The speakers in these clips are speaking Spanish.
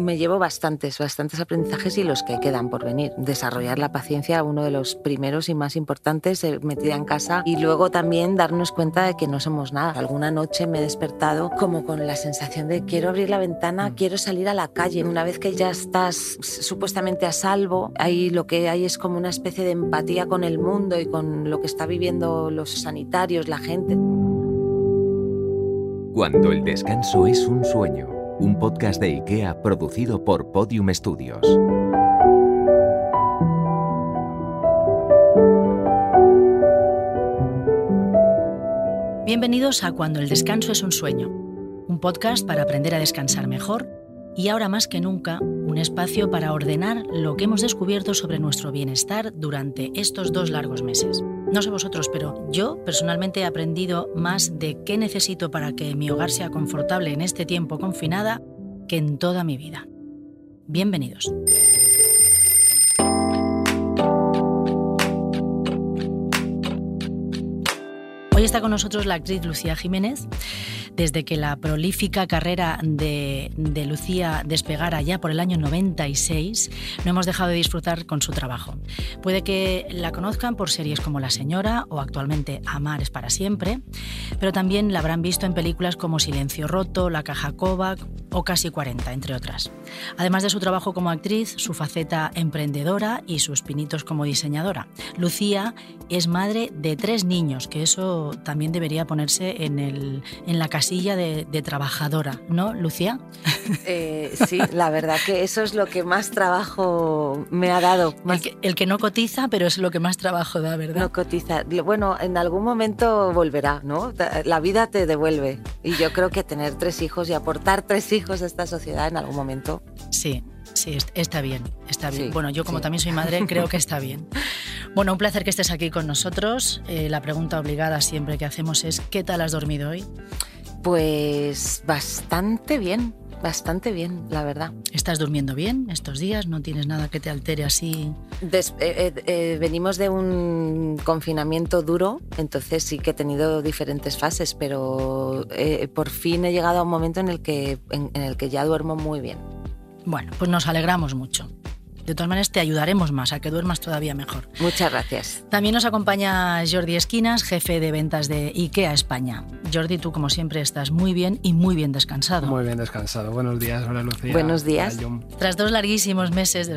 Me llevo bastantes, bastantes aprendizajes y los que quedan por venir. Desarrollar la paciencia, uno de los primeros y más importantes, eh, metida en casa. Y luego también darnos cuenta de que no somos nada. Alguna noche me he despertado como con la sensación de quiero abrir la ventana, quiero salir a la calle. Una vez que ya estás supuestamente a salvo, ahí lo que hay es como una especie de empatía con el mundo y con lo que está viviendo los sanitarios, la gente. Cuando el descanso es un sueño un podcast de IKEA producido por Podium Studios. Bienvenidos a Cuando el descanso es un sueño, un podcast para aprender a descansar mejor y ahora más que nunca un espacio para ordenar lo que hemos descubierto sobre nuestro bienestar durante estos dos largos meses. No sé vosotros, pero yo personalmente he aprendido más de qué necesito para que mi hogar sea confortable en este tiempo confinada que en toda mi vida. Bienvenidos. Hoy está con nosotros la actriz Lucía Jiménez. Desde que la prolífica carrera de, Lucía despegara ya por el año 96, no hemos dejado de disfrutar con su trabajo. Puede que la conozcan por series como La Señora o actualmente Amar es para siempre, pero también la habrán visto en películas como Silencio Roto, La Caja Kovac o Casi 40, entre otras. Además de su trabajo como actriz, su faceta emprendedora y sus pinitos como diseñadora. Lucía es madre de tres niños, que eso también debería ponerse en, el, en la casilla de, trabajadora, ¿no, Lucía? Eh, sí, la verdad que eso es lo que más trabajo me ha dado. El, que, no cotiza, pero es lo que más trabajo da, ¿verdad? No cotiza. Bueno, en algún momento volverá, ¿no? La vida te devuelve. Y yo creo que tener tres hijos y aportar tres hijos a esta sociedad en algún momento. Sí, Sí, está bien, está bien. bueno, yo como también soy madre, creo que está bien. Bueno, un placer que estés aquí con nosotros. Eh, la pregunta obligada siempre que hacemos es, ¿qué tal has dormido hoy? Pues bastante bien, bastante bien, la verdad. ¿Estás durmiendo bien estos días? ¿No tienes nada que te altere así? Eh, eh, venimos de un confinamiento duro, entonces sí que he tenido diferentes fases, pero por fin he llegado a un momento en el que, en el que ya duermo muy bien. Bueno, pues nos alegramos mucho. De todas maneras, te ayudaremos más a que duermas todavía mejor. Muchas gracias. También nos acompaña Jordi Esquinas, jefe de ventas de IKEA España. Jordi, tú como siempre estás muy bien y muy bien descansado. Muy bien descansado. Buenos días, hola Lucía. Buenos días. Tras dos larguísimos meses,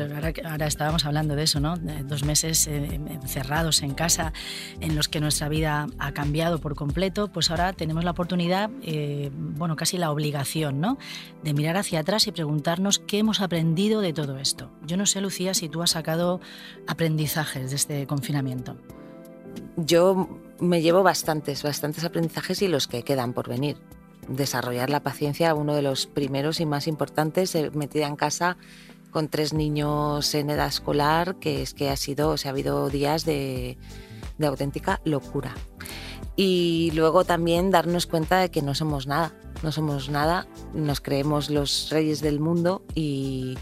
ahora, estábamos hablando de eso, ¿no? dos meses eh, encerrados en casa, en los que nuestra vida ha cambiado por completo, pues ahora tenemos la oportunidad, eh, bueno, casi la obligación, ¿no? De mirar hacia atrás y preguntarnos qué hemos aprendido de todo esto. Yo no sé Lucía, si tú has sacado aprendizajes de este confinamiento. Yo me llevo bastantes, bastantes aprendizajes y los que quedan por venir. Desarrollar la paciencia, uno de los primeros y más importantes, eh, metida en casa con tres niños en edad escolar, que es que ha sido, o sea, ha habido días de, de auténtica locura. Y luego también darnos cuenta de que no somos nada, no somos nada, nos creemos los reyes del mundo y,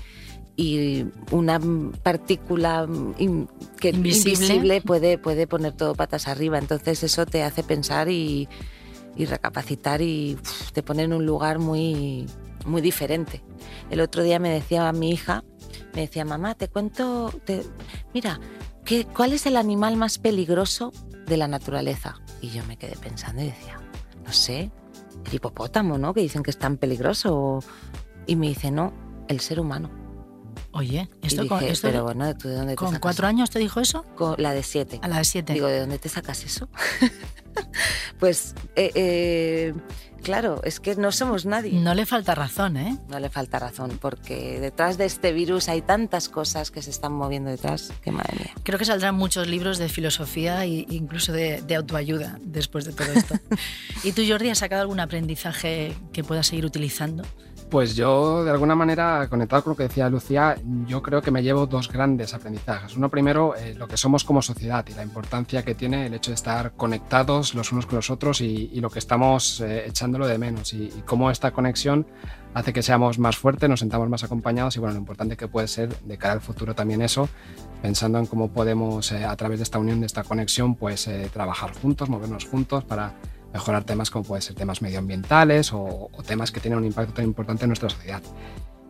y una partícula que invisible. puede, puede poner todo patas arriba. Entonces eso te hace pensar y, recapacitar y te pone en un lugar muy, muy diferente. El otro día me decía mi hija, me decía, mamá, te cuento, te... mira, ¿qué, ¿cuál es el animal más peligroso de la naturaleza? Y yo me quedé pensando y decía, no sé, el hipopótamo, ¿no? Que dicen que es tan peligroso. Y me dice, no, el ser humano. Oye, esto, con, pero bueno, ¿tú de dónde te ¿Con cuatro años te dijo eso? Con la de siete. A la de siete. Digo, ¿de dónde te sacas eso? pues, eh, eh, claro, es que no somos nadie. No le falta razón, ¿eh? No le falta razón, porque detrás de este virus hay tantas cosas que se están moviendo detrás, que madre mía. Creo que saldrán muchos libros de filosofía e incluso de, de autoayuda después de todo esto. ¿Y tú, Jordi, has sacado algún aprendizaje que puedas seguir utilizando? Pues yo, de alguna manera, conectado con lo que decía Lucía, yo creo que me llevo dos grandes aprendizajes. Uno primero, eh, lo que somos como sociedad y la importancia que tiene el hecho de estar conectados los unos con los otros y, lo que estamos eh, echándolo de menos y, cómo esta conexión hace que seamos más fuertes, nos sentamos más acompañados y bueno, lo importante que puede ser de cara al futuro también eso, pensando en cómo podemos eh, a través de esta unión, de esta conexión, pues trabajar juntos, movernos juntos para mejorar temas como pueden ser temas medioambientales o, temas que tienen un impacto tan importante en nuestra sociedad.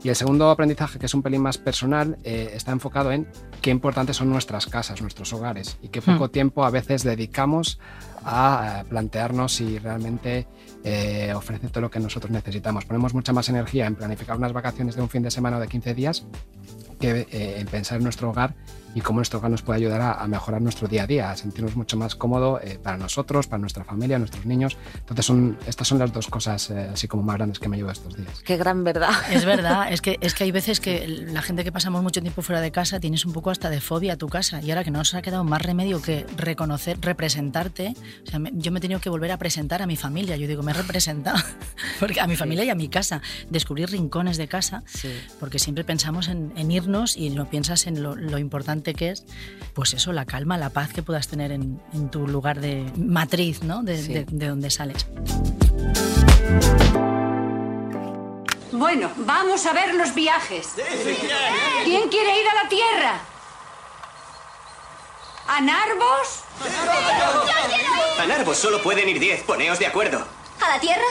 Y el segundo aprendizaje, que es un pelín más personal, eh, está enfocado en qué importantes son nuestras casas, nuestros hogares, y qué poco hmm. tiempo a veces dedicamos a eh, plantearnos si realmente eh, ofrece todo lo que nosotros necesitamos. Ponemos mucha más energía en planificar unas vacaciones de un fin de semana o de 15 días que eh, en pensar en nuestro hogar y cómo nuestro hogar nos puede ayudar a, mejorar nuestro día a día, a sentirnos mucho más cómodo eh, para nosotros, para nuestra familia, nuestros niños. Entonces, son, estas son las dos cosas eh, así como más grandes que me llevo estos días. Qué gran verdad. Es verdad, es que, es que hay veces que la gente que pasamos mucho tiempo fuera de casa tienes un poco hasta de fobia a tu casa y ahora que no nos ha quedado más remedio que reconocer, representarte, o sea, yo me he tenido que volver a presentar a mi familia, yo digo, me he representado, porque a mi familia y a mi casa, descubrir rincones de casa, porque siempre pensamos en, en irnos y no piensas en lo, importante que es, pues eso, la calma, la paz que puedas tener en, tu lugar de matriz, ¿no? De, de donde sales. Bueno, vamos a ver los viajes. ¿Quién quiere ir a la Tierra? ¿A Narvos? A Narvos solo pueden ir 10, poneos de acuerdo. ¿A la Tierra?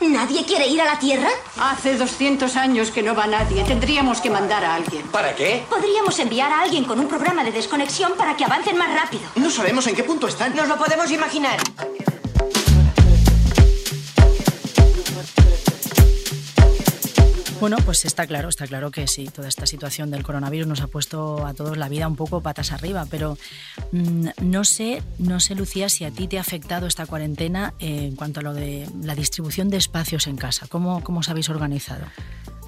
¿Nadie quiere ir a la Tierra? Hace 200 años que no va nadie. Tendríamos que mandar a alguien. ¿Para qué? Podríamos enviar a alguien con un programa de desconexión para que avancen más rápido. No sabemos en qué punto están. Nos lo podemos imaginar. Bueno, pues está claro, está claro que sí, toda esta situación del coronavirus nos ha puesto a todos la vida un poco patas arriba, pero mm, no sé, no sé, Lucía, si a ti te ha afectado esta cuarentena en cuanto a lo de la distribución de espacios en casa. ¿Cómo, cómo os habéis organizado?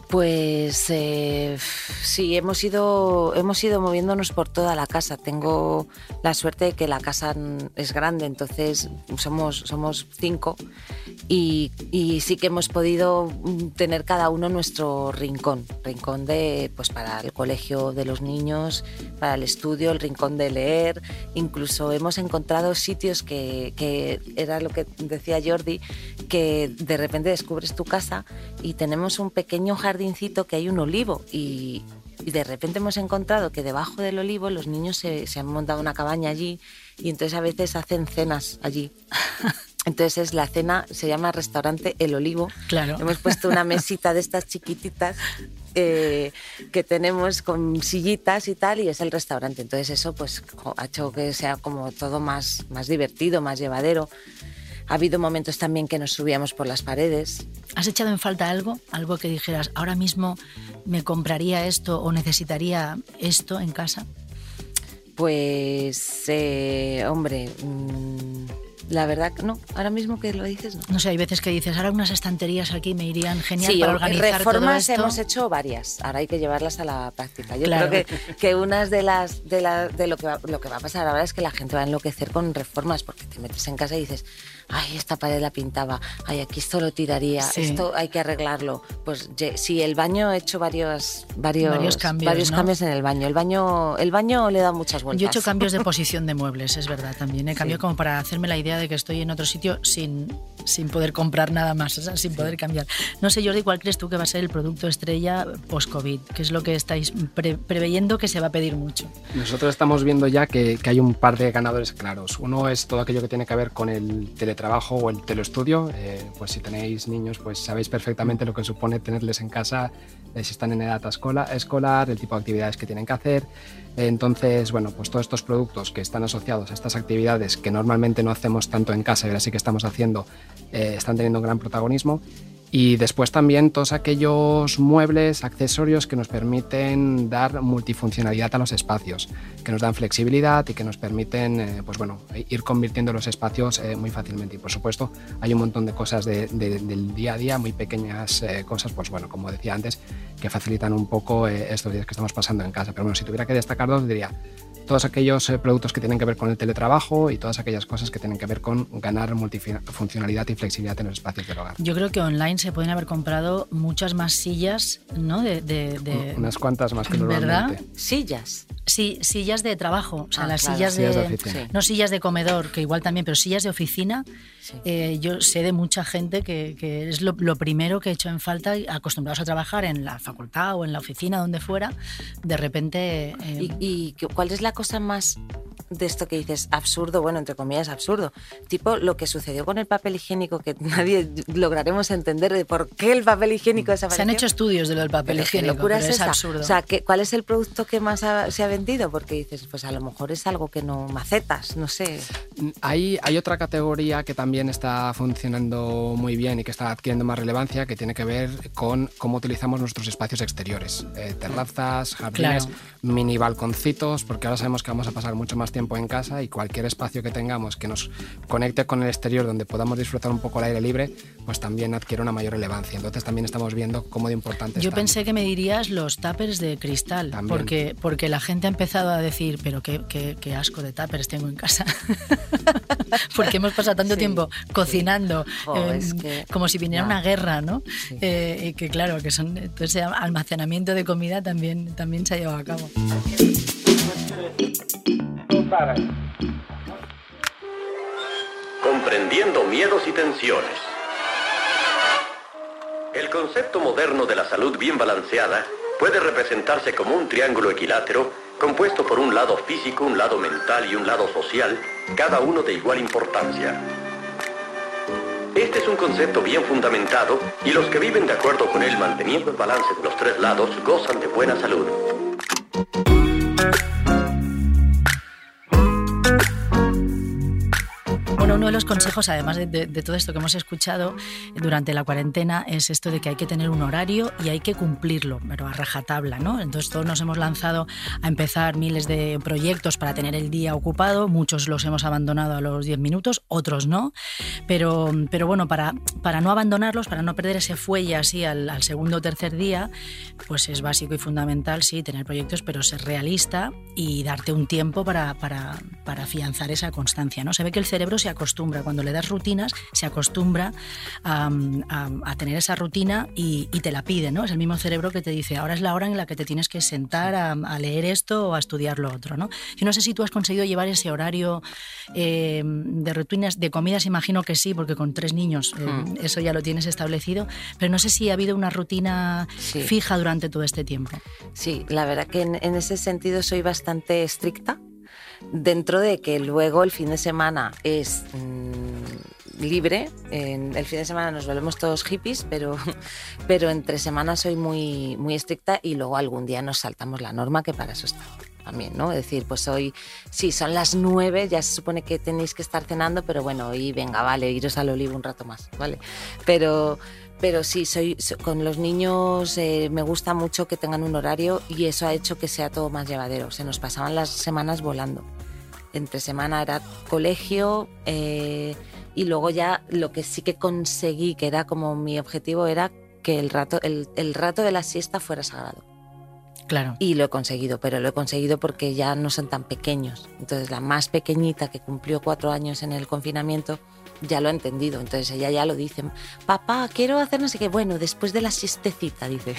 Pues eh, sí, hemos ido, hemos ido moviéndonos por toda la casa. Tengo la suerte de que la casa es grande, entonces somos, somos cinco y, sí que hemos podido tener cada uno nuestro rincón. Rincón de, pues para el colegio de los niños, para el estudio, el rincón de leer. Incluso hemos encontrado sitios que, que era lo que decía Jordi, que de repente descubres tu casa y tenemos un pequeño jardín que hay un olivo y, de repente hemos encontrado que debajo del olivo los niños se, han montado una cabaña allí y entonces a veces hacen cenas allí. Entonces es la cena, se llama restaurante El Olivo. Claro. Hemos puesto una mesita de estas chiquititas eh, que tenemos con sillitas y tal, y es el restaurante. Entonces eso pues ha hecho que sea como todo más, más divertido, más llevadero. Ha habido momentos también que nos subíamos por las paredes. ¿Has echado en falta algo? Algo que dijeras, ahora mismo me compraría esto o necesitaría esto en casa? Pues, eh, hombre, mm, la verdad, no. Ahora mismo que lo dices, no. No sé, hay veces que dices, ahora unas estanterías aquí me irían genial para organizar reformas todo esto. hemos hecho varias. Ahora hay que llevarlas a la práctica. Yo creo que, que unas de las de, la, de lo, que va, lo que va a pasar ahora es que la gente va a enloquecer con reformas porque te metes en casa y dices, ay, esta pared la pintaba, ay, aquí esto lo tiraría, esto hay que arreglarlo. Pues sí, el baño he hecho varios, varios, cambios, varios cambios en el baño. El baño, el baño le da muchas vueltas. Yo he hecho cambios de posición de muebles, es verdad también. He cambiado como para hacerme la idea de que estoy en otro sitio sin, sin poder comprar nada más, sin poder cambiar. No sé, Jordi, ¿cuál crees tú que va a ser el producto estrella post-COVID? ¿Qué es lo que estáis preveyendo que se va a pedir mucho? Nosotros estamos viendo ya que, que hay un par de ganadores claros. Uno es todo aquello que tiene que ver con el teletransporte trabajo o el telestudio, eh, pues si tenéis niños, pues sabéis perfectamente lo que supone tenerles en casa eh, si están en edad escolar, el tipo de actividades que tienen que hacer. entonces, bueno, pues todos estos productos que están asociados a estas actividades que normalmente no hacemos tanto en casa y ahora sí que estamos haciendo, eh, están teniendo un gran protagonismo y después también todos aquellos muebles, accesorios que nos permiten dar multifuncionalidad a los espacios, que nos dan flexibilidad y que nos permiten eh, pues bueno, ir convirtiendo los espacios eh, muy fácilmente. Y por supuesto hay un montón de cosas del día a día, muy pequeñas eh, cosas, pues bueno, como decía antes, que facilitan un poco estos días que estamos pasando en casa. Pero bueno, si tuviera que destacar dos, diría todos aquellos eh, productos que tienen que ver con el teletrabajo y todas aquellas cosas que tienen que ver con ganar multifuncionalidad y flexibilidad en los espacios del hogar. Yo creo que online se pueden haber comprado muchas más sillas, ¿no? De, Unas cuantas más que normalmente. ¿Verdad? Sillas. Sí, sillas de trabajo, o sea, las sillas, de, no sillas de comedor, que igual también, pero sillas de oficina. Eh, yo sé de mucha gente que, es lo, primero que he hecho en falta, acostumbrados a trabajar en la facultad o en la oficina, donde fuera, de repente... Eh, ¿Y, ¿Y cuál es la cosa más de esto que dices absurdo, bueno, entre comillas absurdo, tipo lo que sucedió con el papel higiénico que nadie lograremos entender de por qué el papel higiénico desapareció. Se han hecho estudios de lo del papel higiénico, locura es, absurdo. O sea, ¿cuál es el producto que más se ha vendido? Porque dices, pues a lo mejor es algo que no macetas, no sé. Hay, hay otra categoría que también está funcionando muy bien y que está adquiriendo más relevancia que tiene que ver con cómo utilizamos nuestros espacios exteriores, eh, terrazas, jardines, mini balconcitos, porque ahora sabemos que vamos a pasar mucho más tiempo en casa y cualquier espacio que tengamos que nos conecte con el exterior donde podamos disfrutar un poco el aire libre, pues también adquiere una mayor relevancia. Entonces también estamos viendo cómo de importante Yo pensé que me dirías los tuppers de cristal, porque, porque la gente ha empezado a decir, pero qué, qué, asco de tuppers tengo en casa. porque hemos pasado tanto tiempo cocinando, eh, como si viniera una guerra, ¿no? Eh, y que claro, que son, ese almacenamiento de comida también, también se ha llevado a cabo. Comprendiendo miedos y tensiones. El concepto moderno de la salud bien balanceada puede representarse como un triángulo equilátero compuesto por un lado físico, un lado mental y un lado social, cada uno de igual importancia. Este es un concepto bien fundamentado y los que viven de acuerdo con él manteniendo el balance de los tres lados gozan de buena salud. De los consejos, además de, todo esto que hemos escuchado durante la cuarentena, es esto de que hay que tener un horario y hay que cumplirlo, pero a rajatabla, ¿no? Entonces todos nos hemos lanzado a empezar miles de proyectos para tener el día ocupado, muchos los hemos abandonado a los 10 minutos, otros no, pero, pero bueno, para, para no abandonarlos, para no perder ese fuelle así al, segundo o tercer día, pues es básico y fundamental, sí, tener proyectos, pero ser realista y darte un tiempo para, para, para afianzar esa constancia, ¿no? Se ve que el cerebro se acostumbra, cuando le das rutinas, se acostumbra a, tener esa rutina y, te la pide, ¿no? Es el mismo cerebro que te dice, ahora es la hora en la que te tienes que sentar a, leer esto o a estudiar lo otro, ¿no? Yo no sé si tú has conseguido llevar ese horario eh, de rutinas, de comidas imagino que sí, porque con tres niños eh, hmm. eso ya lo tienes establecido, pero no sé si ha habido una rutina fija durante todo este tiempo. Sí, la verdad que en ese sentido soy bastante estricta dentro de que luego el fin de semana es mm, libre, el fin de semana nos volvemos todos hippies, pero, pero entre semanas soy muy, muy estricta y luego algún día nos saltamos la norma, que para eso está también, ¿no? Es decir, pues hoy, sí, son las nueve, ya se supone que tenéis que estar cenando, pero bueno, hoy venga, vale, iros al olivo un rato más, ¿vale? Pero pero sí, soy, con los niños eh, me gusta mucho que tengan un horario y eso ha hecho que sea todo más llevadero. Se nos pasaban las semanas volando. Entre semana era colegio eh, y luego ya lo que sí que conseguí, que era como mi objetivo, era que el rato, el, el rato de la siesta fuera sagrado. Claro. Y lo he conseguido, pero lo he conseguido porque ya no son tan pequeños. Entonces la más pequeñita que cumplió cuatro años en el confinamiento, ya lo ha entendido. Entonces ella ya lo dice, papá, quiero hacer no sé qué. Bueno, después de la siestecita, dice.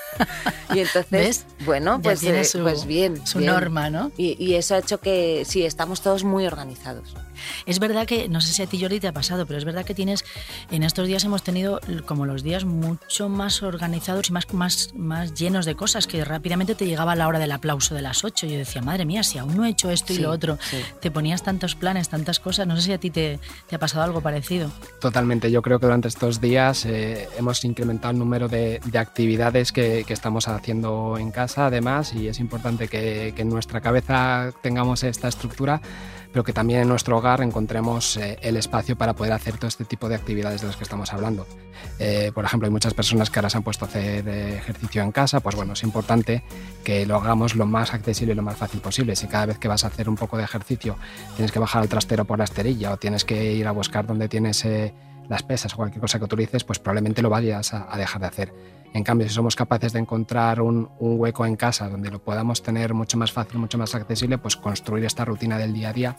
y entonces, bueno, pues, tiene eh, pues bien. Su norma, ¿no? Y, y, eso ha hecho que sí, estamos todos muy organizados. Es verdad que, no sé si a ti, Jordi, te ha pasado, pero es verdad que tienes, en estos días hemos tenido como los días mucho más organizados y más, más, más llenos de cosas, que rápidamente te llegaba la hora del aplauso de las 8. Yo decía, madre mía, si aún no he hecho esto y lo otro, te ponías tantos planes, tantas cosas, no sé si a ti te, te, ha pasado algo parecido. Totalmente, yo creo que durante estos días eh, hemos incrementado el número de, de actividades que, que, estamos haciendo en casa, además, y es importante que, que en nuestra cabeza tengamos esta estructura pero que también en nuestro hogar encontremos eh, el espacio para poder hacer todo este tipo de actividades de las que estamos hablando. Eh, por ejemplo, hay muchas personas que ahora se han puesto a hacer eh, ejercicio en casa, pues bueno, es importante que lo hagamos lo más accesible y lo más fácil posible. Si cada vez que vas a hacer un poco de ejercicio tienes que bajar al trastero por la esterilla o tienes que ir a buscar donde tienes las pesas o cualquier cosa que utilices, pues probablemente lo vayas a, dejar de hacer. En cambio, si somos capaces de encontrar un, un, hueco en casa donde lo podamos tener mucho más fácil, mucho más accesible, pues construir esta rutina del día a día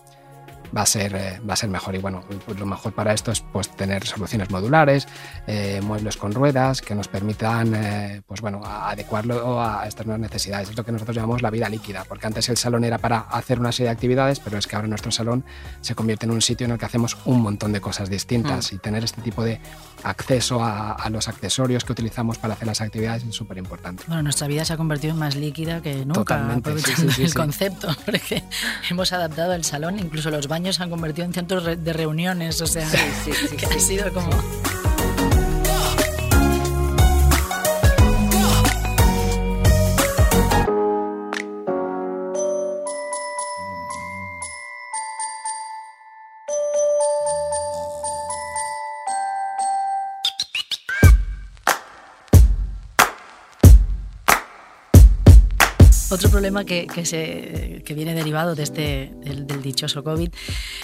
va a ser, eh, va a ser mejor. Y bueno, pues lo mejor para esto es pues, tener soluciones modulares, eh, muebles con ruedas que nos permitan eh, pues, bueno, adecuarlo a estas nuevas necesidades. Es lo que nosotros llamamos la vida líquida, porque antes el salón era para hacer una serie de actividades, pero es que ahora nuestro salón se convierte en un sitio en el que hacemos un montón de cosas distintas mm. y tener este tipo de acceso a, los accesorios que utilizamos para hacer las actividades es súper importante. Bueno, nuestra vida se ha convertido en más líquida que nunca, Totalmente, el concepto, porque hemos adaptado el salón, incluso los baños se han convertido en centros de reuniones, o sea, que ha sido como... Otro problema que, se, viene derivado de este, del, dichoso COVID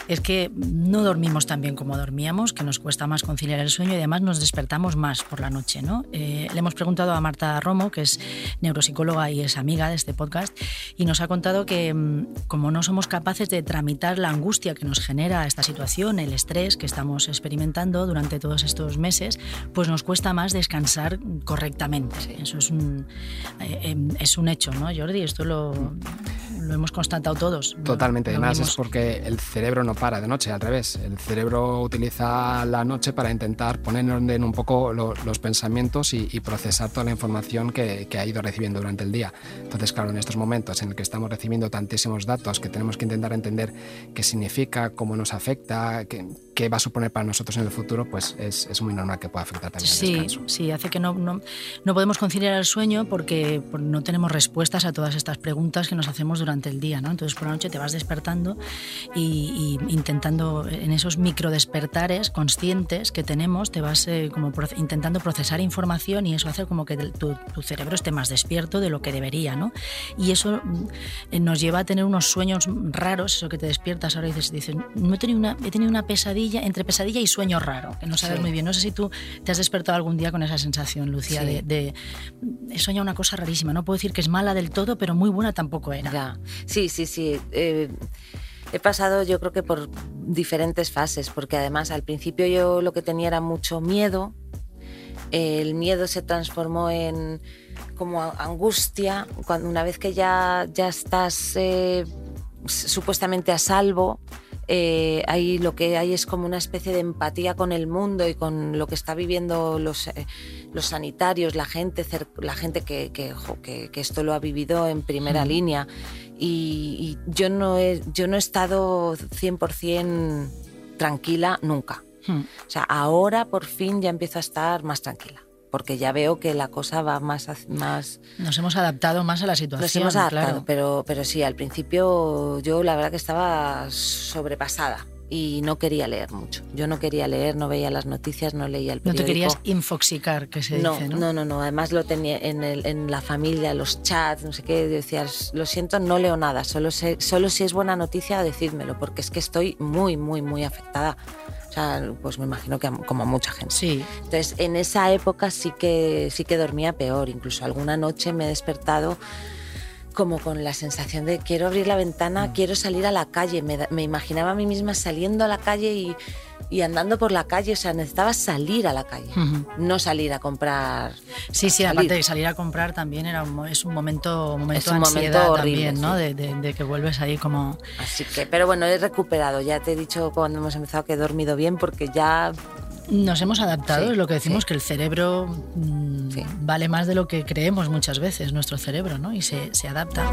es que no dormimos tan bien como dormíamos, que nos cuesta más conciliar el sueño y además nos despertamos más por la noche. ¿no? Eh, le hemos preguntado a Marta Romo, que es neuropsicóloga y es amiga de este podcast, y nos ha contado que mm, como no somos capaces de tramitar la angustia que nos genera esta situación, el estrés que estamos experimentando durante todos estos meses, pues nos cuesta más descansar correctamente. Eso es un, eh, em, es un hecho, ¿no, Jordi? esto lo, lo hemos constatado todos. Totalmente, además es porque el cerebro no para de noche, al revés. El cerebro utiliza la noche para intentar poner en orden un poco los pensamientos y, procesar toda la información que, que, ha ido recibiendo durante el día. Entonces, claro, en estos momentos en el que estamos recibiendo tantísimos datos que tenemos que intentar entender qué significa, cómo nos afecta, qué, qué va a suponer para nosotros en el futuro, pues es, es muy normal que pueda afectar también sí, al descanso. Sí, hace que no, no, no podemos conciliar el sueño porque no tenemos respuestas a todas estas preguntas que nos hacemos durante el día. ¿no? Entonces por la noche te vas despertando y, intentando en esos micro despertares conscientes que tenemos, te vas eh, como intentando procesar información y eso hace como que tu, cerebro esté más despierto de lo que debería. ¿no? Y eso mm, nos lleva a tener unos sueños raros, eso que te despiertas ahora y dices, dices no he tenido, una, he tenido una pesadilla, entre pesadilla y sueño raro, que no sabes muy bien. No sé si tú te has despertado algún día con esa sensación, Lucía, de, de, he soñado una cosa rarísima. No puedo decir que es mala del todo, pero muy buena tampoco era. Sí, sí, sí. Eh, he pasado yo creo que por diferentes fases, porque además al principio yo lo que tenía era mucho miedo. El miedo se transformó en como angustia, cuando una vez que ya, ya estás eh, supuestamente a salvo, eh, ahí lo que hay es como una especie de empatía con el mundo y con lo que está viviendo los, eh, los sanitarios, la gente, la gente que, que, esto lo ha vivido en primera línea. Y, yo, no he, yo no he estado 100% tranquila nunca. Hmm. O sea, ahora por fin ya empiezo a estar más tranquila porque ya veo que la cosa va más... más Nos hemos adaptado más a la situación. Nos hemos adaptado, pero, pero sí, al principio yo la verdad que estaba sobrepasada y no quería leer mucho. Yo no quería leer, no veía las noticias, no leía el periódico. No te querías infoxicar, que se no, dice, ¿no? No, no, no. Además lo tenía en, el, en la familia, los chats, no sé qué. Decías, lo siento, no leo nada. Solo, sé, solo si es buena noticia, decídmelo, porque es que estoy muy, muy, muy afectada. O sea, pues me imagino que como mucha gente. Sí. Entonces, en esa época sí que, sí que dormía peor. Incluso alguna noche me he despertado como con la sensación de quiero abrir la ventana, mm. quiero salir a la calle. Me, imaginaba a mí misma saliendo a la calle y, y, andando por la calle. O sea, necesitaba salir a la calle, no salir a comprar. Sí, sí, aparte de salir a comprar también era es un momento, momento de ansiedad horrible, también, ¿no? De, de, que vuelves ahí como... Así que, pero bueno, he recuperado. Ya te he dicho cuando hemos empezado que he dormido bien porque ya nos hemos adaptado, es lo que decimos, que el cerebro mm, vale más de lo que creemos muchas veces, nuestro cerebro, ¿no? Y se, se adapta.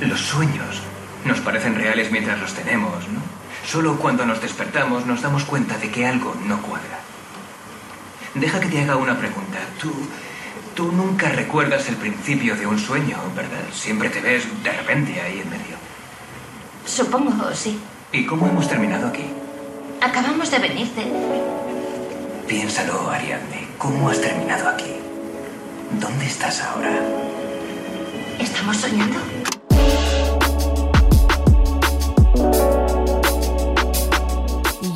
Los sueños nos parecen reales mientras los tenemos, ¿no? Solo cuando nos despertamos nos damos cuenta de que algo no cuadra. Deja que te haga una pregunta. Tú, tú nunca recuerdas el principio de un sueño, ¿verdad? Siempre te ves de repente ahí en medio. Supongo, sí. ¿Y cómo hemos terminado aquí? Acabamos de venirte. Piénsalo, Ariadne. ¿Cómo has terminado aquí? ¿Dónde estás ahora? ¿Estamos soñando?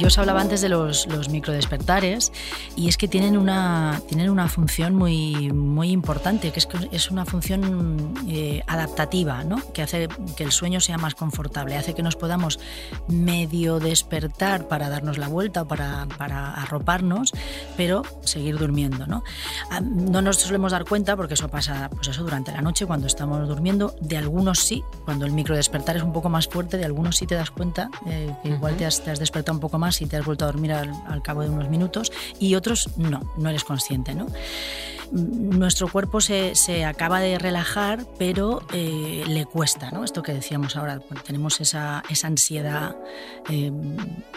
Yo os hablaba antes de los, los microdespertares y es que tienen una, tienen una función muy, muy importante, que es, que es una función eh, adaptativa, ¿no? que hace que el sueño sea más confortable, hace que nos podamos medio despertar para darnos la vuelta o para, para arroparnos, pero seguir durmiendo. ¿no? Ah, no nos solemos dar cuenta, porque eso pasa pues eso, durante la noche, cuando estamos durmiendo, de algunos sí, cuando el microdespertar es un poco más fuerte, de algunos sí te das cuenta eh, que igual te has, te has, despertado un poco más y te has vuelto a dormir al, al cabo de unos minutos, y otros no, no eres consciente. ¿no? Nuestro cuerpo se, se, acaba de relajar, pero eh, le cuesta, ¿no? Esto que decíamos ahora, pues tenemos esa, esa ansiedad eh,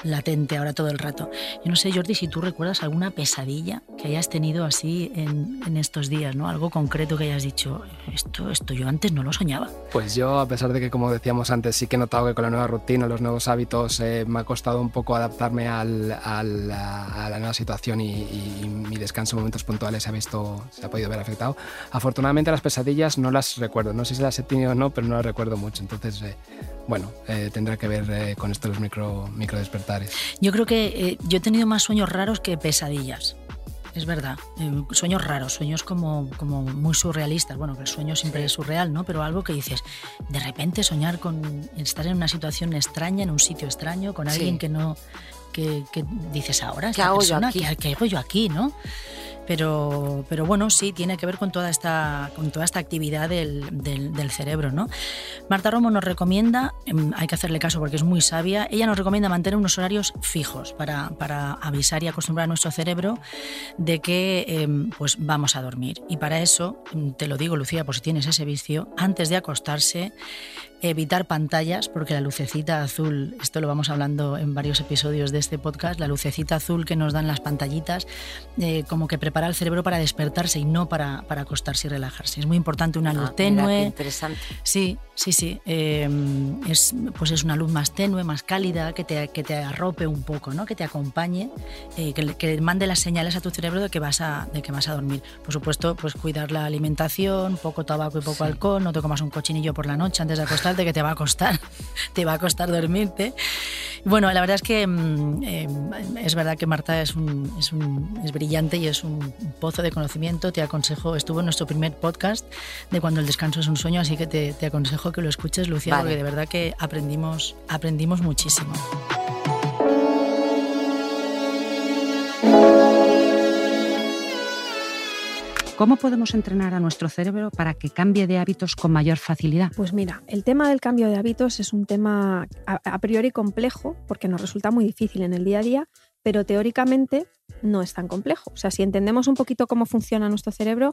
latente ahora todo el rato. Yo no sé, Jordi, si tú recuerdas alguna pesadilla que hayas tenido así en, en, estos días, ¿no? Algo concreto que hayas dicho, esto, esto yo antes no lo soñaba. Pues yo, a pesar de que, como decíamos antes, sí que he notado que con la nueva rutina, los nuevos hábitos, eh, me ha costado un poco adaptarme al, al, a, la nueva situación y, y mi descanso en momentos puntuales se ha visto se ha podido ver afectado. Afortunadamente las pesadillas no las recuerdo, no sé si las he tenido o no, pero no las recuerdo mucho. Entonces, eh, bueno, eh, tendrá que ver eh, con esto los micro, micro despertares. Yo creo que eh, yo he tenido más sueños raros que pesadillas. Es verdad, sueños raros, sueños como, como muy surrealistas. Bueno, que el sueño siempre sí. es surreal, ¿no? Pero algo que dices, de repente soñar con estar en una situación extraña, en un sitio extraño, con alguien sí. que no, que, que, dices ahora, ¿qué hago persona, yo aquí? ¿qué, ¿qué hago yo aquí, no? Pero, pero, bueno, sí, tiene que ver con toda esta, con toda esta actividad del, del, cerebro. ¿no? Marta Romo nos recomienda, em, hay que hacerle caso porque es muy sabia, ella nos recomienda mantener unos horarios fijos para, para avisar y acostumbrar a nuestro cerebro de que eh, pues vamos a dormir. Y para eso, te lo digo, Lucía, por si tienes ese vicio, antes de acostarse, evitar pantallas, porque la lucecita azul, esto lo vamos hablando en varios episodios de este podcast, la lucecita azul que nos dan las pantallitas, eh, como que prepara el cerebro para despertarse y no para, para acostarse y relajarse. Es muy importante una luz ah, tenue. interesante. Sí, sí, sí. Eh, es, pues es una luz más tenue, más cálida, que te, que te arrope un poco, ¿no? que te acompañe, eh, que, que, mande las señales a tu cerebro de que vas a, de que vas a dormir. Por supuesto, pues cuidar la alimentación, poco tabaco y poco sí. alcohol, no te comas un cochinillo por la noche antes de acostarte, que te va a costar, te va a costar dormirte. Bueno, la verdad es que eh, es verdad que Marta es, un, es, un, es brillante y es un pozo de conocimiento. Te aconsejo, estuvo en nuestro primer podcast de cuando el descanso es un sueño, así que te, te aconsejo que lo escuches, Lucía, vale. porque de verdad que aprendimos, aprendimos muchísimo. ¿Cómo podemos entrenar a nuestro cerebro para que cambie de hábitos con mayor facilidad? Pues mira, el tema del cambio de hábitos es un tema a, a priori complejo porque nos resulta muy difícil en el día a día, pero teóricamente no es tan complejo. O sea, si entendemos un poquito cómo funciona nuestro cerebro,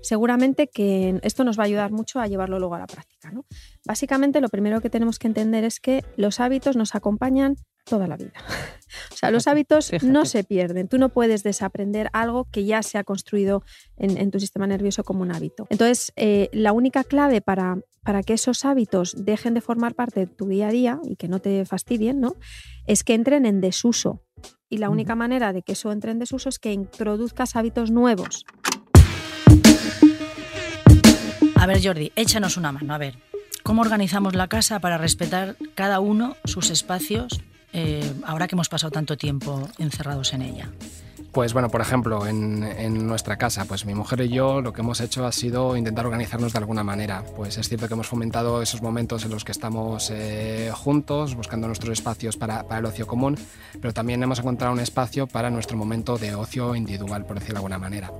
seguramente que esto nos va a ayudar mucho a llevarlo luego a la práctica. ¿no? Básicamente, lo primero que tenemos que entender es que los hábitos nos acompañan toda la vida. O sea, los hábitos Fíjate. no se pierden. Tú no puedes desaprender algo que ya se ha construido en, en tu sistema nervioso como un hábito. Entonces, eh, la única clave para, para que esos hábitos dejen de formar parte de tu día a día y que no te fastidien, ¿no? es que entren en desuso. Y la única manera de que eso entre en desuso es que introduzcas hábitos nuevos. A ver, Jordi, échanos una mano. A ver, ¿cómo organizamos la casa para respetar cada uno sus espacios eh, ahora que hemos pasado tanto tiempo encerrados en ella? Pues bueno, por ejemplo, en, en, nuestra casa, pues mi mujer y yo lo que hemos hecho ha sido intentar organizarnos de alguna manera. Pues es cierto que hemos fomentado esos momentos en los que estamos eh, juntos, buscando nuestros espacios para, para, el ocio común, pero también hemos encontrado un espacio para nuestro momento de ocio individual, por decirlo de alguna manera.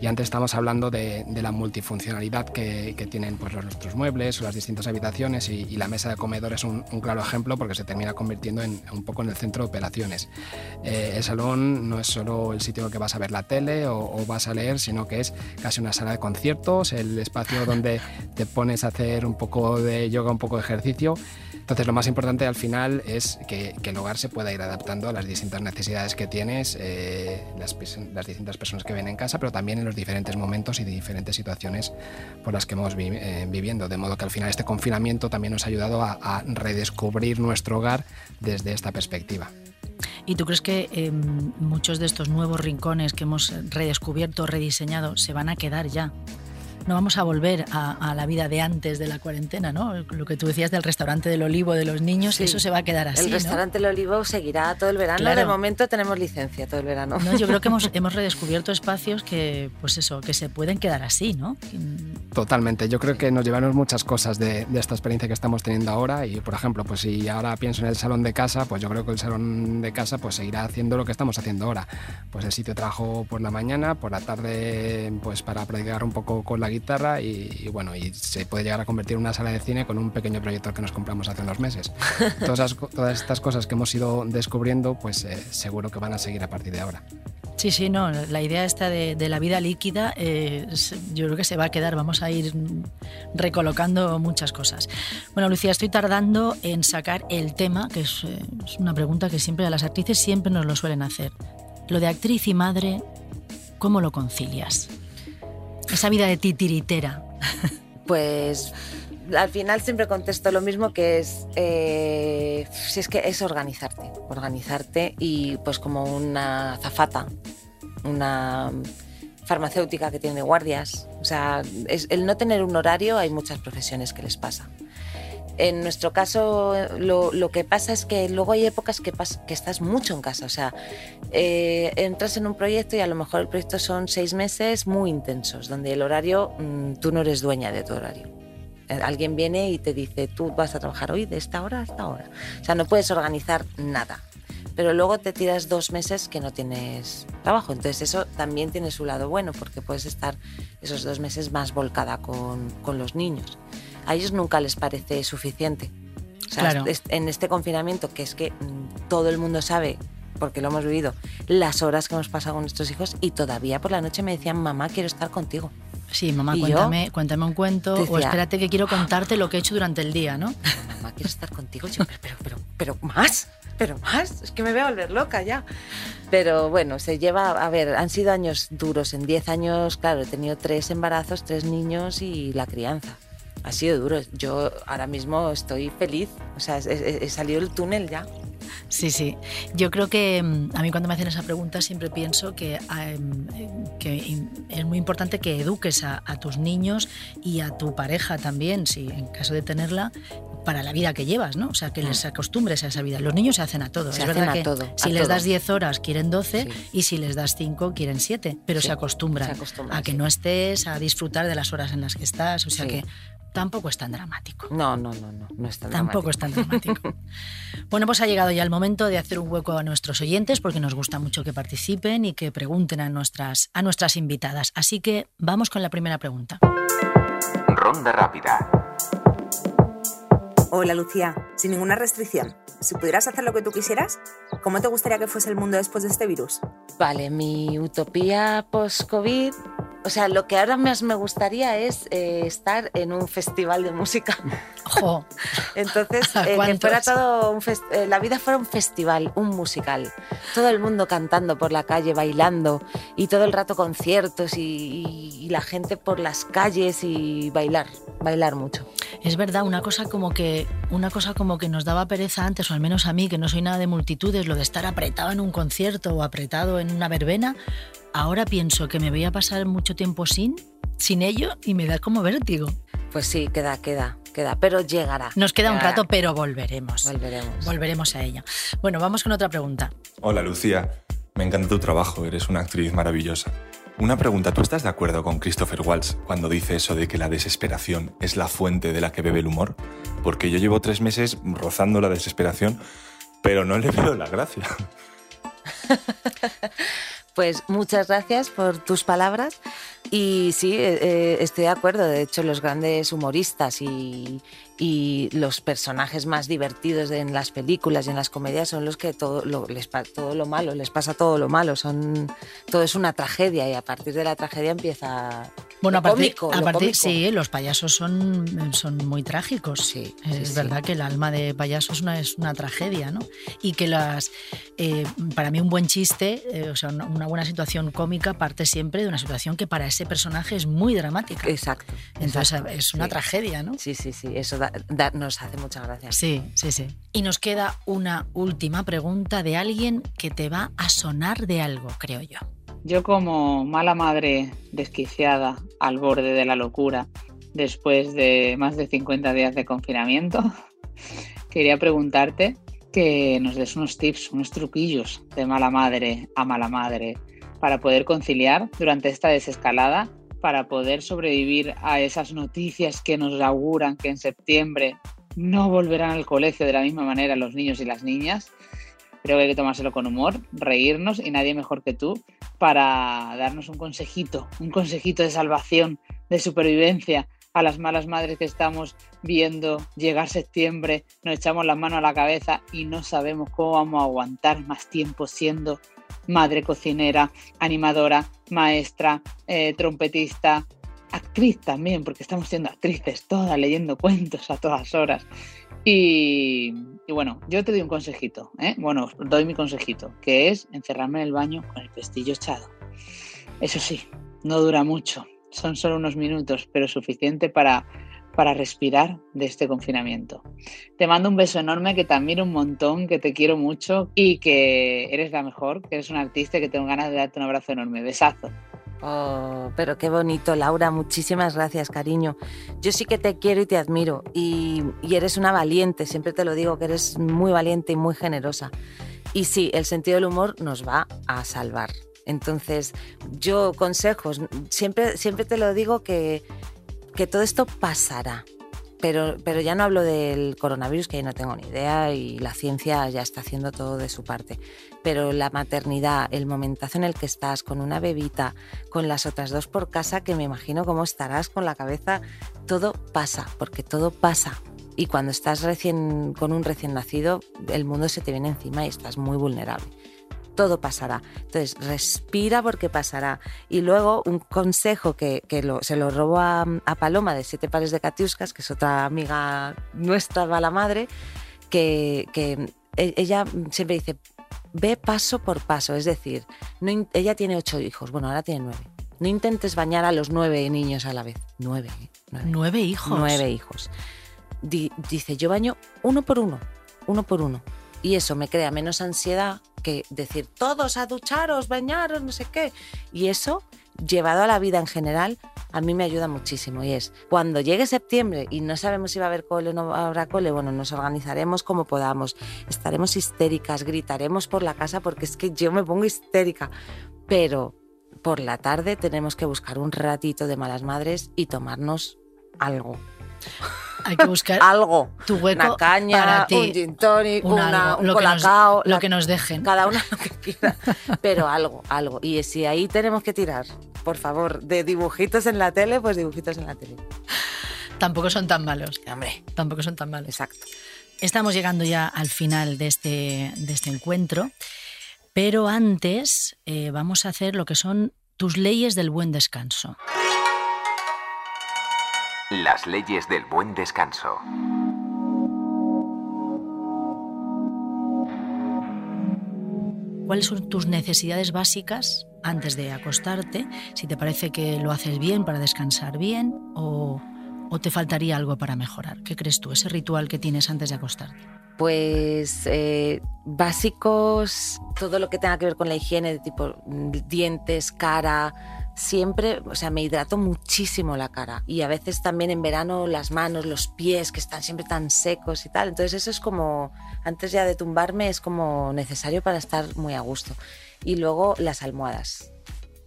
Y antes estamos hablando de, la multifuncionalidad que, tienen pues, los, nuestros muebles las distintas habitaciones y, la mesa de comedor es un, un, claro ejemplo porque se termina convirtiendo en, un poco en el centro de operaciones. Eh, el salón no es solo el sitio en el que vas a ver la tele o, o, vas a leer, sino que es casi una sala de conciertos, el espacio donde te pones a hacer un poco de yoga, un poco de ejercicio. Entonces lo más importante al final es que, que, el hogar se pueda ir adaptando a las distintas necesidades que tienes, eh, las, las, distintas personas que vienen en casa, pero también en los diferentes momentos y diferentes situaciones por las que hemos vi eh, viviendo. De modo que al final este confinamiento también nos ha ayudado a, a redescubrir nuestro hogar desde esta perspectiva. ¿Y tú crees que eh, muchos de estos nuevos rincones que hemos redescubierto, rediseñado, se van a quedar ya? No vamos a volver a, la vida de antes de la cuarentena, ¿no? Lo que tú decías del restaurante del olivo de los niños, eso se va a quedar así. El restaurante del olivo seguirá todo el verano. De momento tenemos licencia todo el verano. yo creo que hemos, hemos redescubierto espacios que, pues eso, que se pueden quedar así, ¿no? Totalmente. Yo creo que nos llevamos muchas cosas de, de, esta experiencia que estamos teniendo ahora. Y, por ejemplo, pues si ahora pienso en el salón de casa, pues yo creo que el salón de casa pues seguirá haciendo lo que estamos haciendo ahora. Pues el sitio de trabajo por la mañana, por la tarde, pues para practicar un poco con la guitarra y, bueno, y se puede llegar a convertir en una sala de cine con un pequeño proyector que nos compramos hace unos meses. Todas, todas estas cosas que hemos ido descubriendo, pues eh, seguro que van a seguir a partir de ahora. Sí, sí, no, la idea esta de, la vida líquida eh, yo creo que se va a quedar, vamos a ir recolocando muchas cosas. Bueno, Lucía, estoy tardando en sacar el tema, que es, eh, es una pregunta que siempre a las actrices siempre nos lo suelen hacer. Lo de actriz y madre, ¿cómo lo concilias? Esa vida de titiritera. Pues al final siempre contesto lo mismo que es eh, si es que es organizarte organizarte y pues como una zafata una farmacéutica que tiene guardias o sea es, el no tener un horario hay muchas profesiones que les pasa en nuestro caso lo, lo que pasa es que luego hay épocas que, que estás mucho en casa o sea eh, entras en un proyecto y a lo mejor el proyecto son seis meses muy intensos donde el horario mm, tú no eres dueña de tu horario eh, alguien viene y te dice, tú vas a trabajar hoy de esta hora a esta hora. O sea, no puedes organizar nada. Pero luego te tiras dos meses que no tienes trabajo. Entonces eso también tiene su lado bueno porque puedes estar esos dos meses más volcada con, con los niños. A ellos nunca les parece suficiente. O sea, en este confinamiento, que es que mm, todo el mundo sabe porque lo hemos vivido, las horas que hemos pasado con nuestros hijos y todavía por la noche me decían, mamá, quiero estar contigo. Sí, mamá, cuéntame, cuéntame un cuento o espérate que quiero contarte lo que he hecho durante el día, ¿no? Mamá, quiero estar contigo. Yo, pero, pero, pero, más, pero más. Es que me voy a volver loca ya. Pero bueno, se lleva, a ver, han sido años duros. En 10 años, claro, he tenido tres embarazos, tres niños y la crianza. Ha sido duro. Yo ahora mismo estoy feliz. O sea, he salido del túnel ya. Sí, sí. Yo creo que mm, a mí cuando me hacen esa pregunta siempre pienso que, em, que es muy importante que eduques a, tus niños y a tu pareja también, si en caso de tenerla, para la vida que llevas, ¿no? O sea, que les mm. acostumbres a esa vida. Los niños se hacen a todo. Se es verdad que si les das 10 horas quieren 12 y si les das 5 quieren 7, pero se, acostumbran a que no estés, a disfrutar de las horas en las que estás. O sea que tampoco es tan dramático. No, no, no, no, no es tan Tampoco es tan dramático. bueno, pues ha llegado ya el momento de hacer un hueco a nuestros oyentes porque nos gusta mucho que participen y que pregunten a nuestras, a nuestras invitadas. Así que vamos con la primera pregunta. Ronda rápida. Hola Lucía, sin ninguna restricción. Si pudieras hacer lo que tú quisieras, ¿cómo te gustaría que fuese el mundo después de este virus? Vale, mi utopía post-COVID o sea, lo que ahora más me gustaría es eh, estar en un festival de música. Entonces, eh, que fuera todo un eh, la vida fuera un festival, un musical. Todo el mundo cantando por la calle, bailando y todo el rato conciertos y, y la gente por las calles y bailar, bailar mucho. Es verdad, una cosa como que una cosa como que nos daba pereza antes, o al menos a mí, que no soy nada de multitudes, lo de estar apretado en un concierto o apretado en una verbena, ahora pienso que me voy a pasar mucho tiempo sin, sin ello y me da como vértigo. Pues sí, queda, queda, queda, pero llegará. Nos queda un rato, pero volveremos. Volveremos. Volveremos a ella. Bueno, vamos con otra pregunta. Hola, Lucía. Me encanta tu trabajo, eres una actriz maravillosa. Una pregunta, ¿tú estás de acuerdo con Christopher Waltz cuando dice eso de que la desesperación es la fuente de la que bebe el humor? Porque yo llevo tres meses rozando la desesperación, pero no le veo la gracia. Pues muchas gracias por tus palabras y sí, eh, eh, estoy de acuerdo. De hecho, los grandes humoristas y, y los personajes más divertidos en las películas y en las comedias son los que todo lo, les, todo lo malo, les pasa todo lo malo, son, todo es una tragedia y a partir de la tragedia empieza bueno, a partir, a sí, los payasos son, son muy trágicos. Sí, es verdad que el alma de payaso es una, es una tragedia, ¿no? Y que las, eh, para mí un buen chiste, eh, o sea, una, buena situación cómica parte siempre de una situación que para ese personaje es muy dramática. Exacto. Entonces es una tragedia, ¿no? Sí, sí, sí, eso nos hace mucha gracia. Sí, sí, sí. Y nos queda una última pregunta de alguien que te va a sonar de algo, creo yo. Yo como mala madre desquiciada al borde de la locura después de más de 50 días de confinamiento, quería preguntarte que nos des unos tips, unos truquillos de mala madre a mala madre para poder conciliar durante esta desescalada, para poder sobrevivir a esas noticias que nos auguran que en septiembre no volverán al colegio de la misma manera los niños y las niñas. Creo que hay que tomárselo con humor, reírnos y nadie mejor que tú para darnos un consejito, un consejito de salvación, de supervivencia a las malas madres que estamos viendo llegar septiembre, nos echamos las manos a la cabeza y no sabemos cómo vamos a aguantar más tiempo siendo madre cocinera, animadora, maestra, eh, trompetista, actriz también, porque estamos siendo actrices todas, leyendo cuentos a todas horas. Y, bueno, yo te doy un consejito, ¿eh? bueno, doy mi consejito, que es encerrarme en el baño con el pestillo echado. Eso sí, no dura mucho, son solo unos minutos, pero suficiente para, para respirar de este confinamiento. Te mando un beso enorme, que te admiro un montón, que te quiero mucho y que eres la mejor, que eres un artista y que tengo ganas de darte un abrazo enorme. Besazo. Oh, pero qué bonito, Laura. Muchísimas gracias, cariño. Yo sí que te quiero y te admiro. Y, eres una valiente, siempre te lo digo, que eres muy valiente y muy generosa. Y sí, el sentido del humor nos va a salvar. Entonces, yo consejos, siempre, siempre te lo digo que, que todo esto pasará. Pero, pero ya no hablo del coronavirus, que no tengo ni idea y la ciencia ya está haciendo todo de su parte. Pero la maternidad, el momentazo en el que estás con una bebita, con las otras dos por casa, que me imagino cómo estarás con la cabeza, todo pasa, porque todo pasa. Y cuando estás recién con un recién nacido, el mundo se te viene encima y estás muy vulnerable todo pasará. Entonces, respira porque pasará. Y luego, un consejo que, se lo robo a, Paloma de Siete Pares de Catiuscas, que es otra amiga nuestra, va la madre, que, e, ella siempre dice, ve paso por paso. Es decir, no, ella tiene ocho hijos, bueno, ahora tiene nueve. No intentes bañar a los nueve niños a la vez. Nueve. ¿eh? Nueve, hijos. Nueve hijos. dice, yo baño uno por uno, uno por uno. Y eso me crea menos ansiedad que decir todos a ducharos, bañaros, no sé qué. Y eso, llevado a la vida en general, a mí me ayuda muchísimo. Y es, cuando llegue septiembre y no sabemos si va a haber cole o no habrá cole, bueno, nos organizaremos como podamos. Estaremos histéricas, gritaremos por la casa porque es que yo me pongo histérica. Pero por la tarde tenemos que buscar un ratito de malas madres y tomarnos algo. Hay que buscar algo. Tu hueco una caña, para ti. un gin tonic, Un una, algo, un lo que nos- colacao, lo que nos dejen. Cada una lo que quiera. Pero algo, algo. Y si ahí tenemos que tirar, por favor, de dibujitos en la tele, pues dibujitos en la tele. Tampoco son tan malos. Hombre. Tampoco son tan malos. Exacto. Estamos llegando ya al final de este, de este encuentro, pero antes eh, vamos a hacer lo que son tus leyes del buen descanso. Las leyes del buen descanso. ¿Cuáles son tus necesidades básicas antes de acostarte? Si te parece que lo haces bien para descansar bien o, o te faltaría algo para mejorar. ¿Qué crees tú? Ese ritual que tienes antes de acostarte. Pues eh, básicos, todo lo que tenga que ver con la higiene, de tipo mm, dientes, cara, siempre, o sea, me hidrato muchísimo la cara. Y a veces también en verano las manos, los pies, que están siempre tan secos y tal. Entonces eso es como, antes ya de tumbarme, es como necesario para estar muy a gusto. Y luego las almohadas.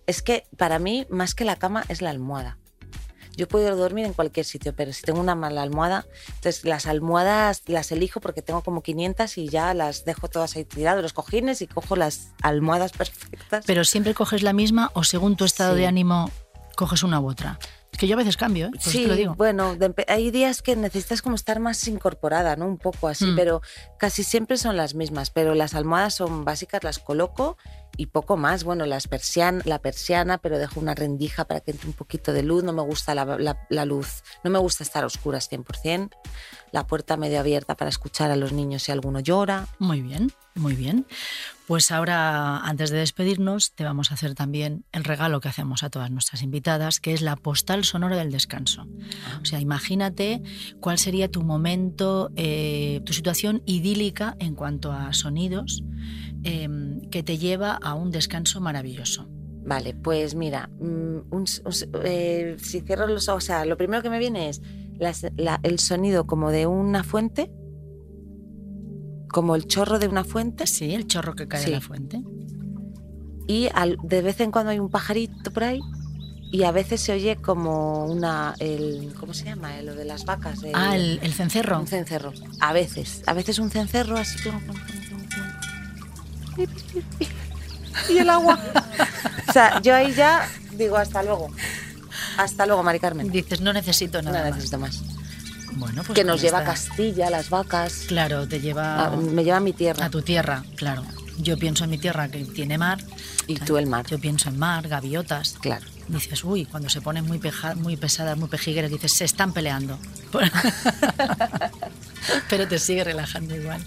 Es que para mí, más que la cama, es la almohada. Yo puedo dormir en cualquier sitio, pero si tengo una mala almohada, entonces las almohadas las elijo porque tengo como 500 y ya las dejo todas ahí tiradas, los cojines y cojo las almohadas perfectas. Pero siempre coges la misma o según tu estado Sí. de ánimo coges una u otra. Que yo a veces cambio, ¿eh? Sí, te lo digo. bueno, de hay días que necesitas como estar más incorporada, ¿no? Un poco así, Mm. pero casi siempre son las mismas. Pero las almohadas son básicas, las coloco y poco más. Bueno, las persian, la persiana, pero dejo una rendija para que entre un poquito de luz. No me gusta la, la- la luz, no me gusta estar a oscuras 100%. La puerta medio abierta para escuchar a los niños si alguno llora. Muy bien, muy bien. Pues ahora, antes de despedirnos, te vamos a hacer también el regalo que hacemos a todas nuestras invitadas, que es la postal sonora del descanso. O sea, imagínate cuál sería tu momento, eh, tu situación idílica en cuanto a sonidos eh, que te lleva a un descanso maravilloso. Vale, pues mira, mm, un un eh, si cierro los ojos, o sea, lo primero que me viene es la- el sonido como de una fuente, como el chorro de una fuente. Sí, el chorro que cae de la fuente. Y al- de vez en cuando hay un pajarito por ahí y a veces se oye como una, el, ¿cómo se llama? Eh, Lo de las vacas. el- Ah, el, el cencerro. Un cencerro. A veces, a veces un cencerro así como... Y el agua. o sea, yo ahí ya digo hasta luego. Hasta luego, Mari Carmen. Dices, no necesito nada No más. necesito más. Bueno, pues que nos lleva a Castilla, las vacas. Claro, te lleva... Ah, me lleva a mi tierra. A tu tierra, claro. Yo pienso en mi tierra que tiene mar. Y tú el mar. Yo pienso en mar, gaviotas. Claro. Dices, uy, cuando se ponen muy, peja- muy pesadas, muy pejigueras, dices, se están peleando. Pero te sigue relajando igual.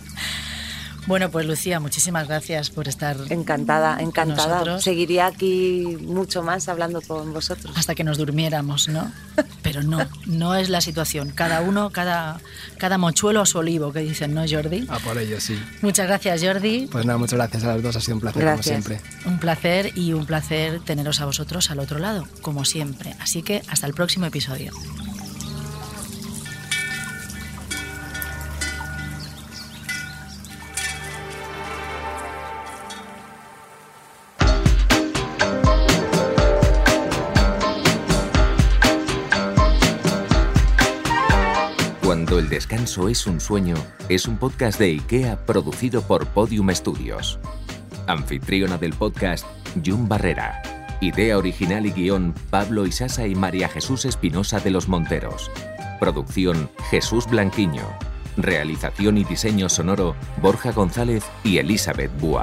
Bueno, pues Lucía, muchísimas gracias por estar Encantada, con encantada. nosotros. Seguiría aquí mucho más hablando con vosotros. hasta que nos durmiéramos, ¿no? Pero no, no es la situación. Cada uno, cada, cada mochuelo a su olivo, que dicen, ¿no, Jordi? A por ello, sí. Muchas gracias, Jordi. Pues nada, muchas gracias a las dos, ha sido un placer Gracias. como siempre. Un placer y un placer teneros a vosotros al otro lado, como siempre. Así que hasta el próximo episodio. Descanso es un sueño, es un podcast de IKEA producido por Podium Studios. Anfitriona del podcast, Jun Barrera. Idea original y guion, Pablo Isasa y María Jesús Espinosa de los Monteros. Producción, Jesús Blanquiño. Realización y diseño sonoro, Borja González y Elizabeth Búa.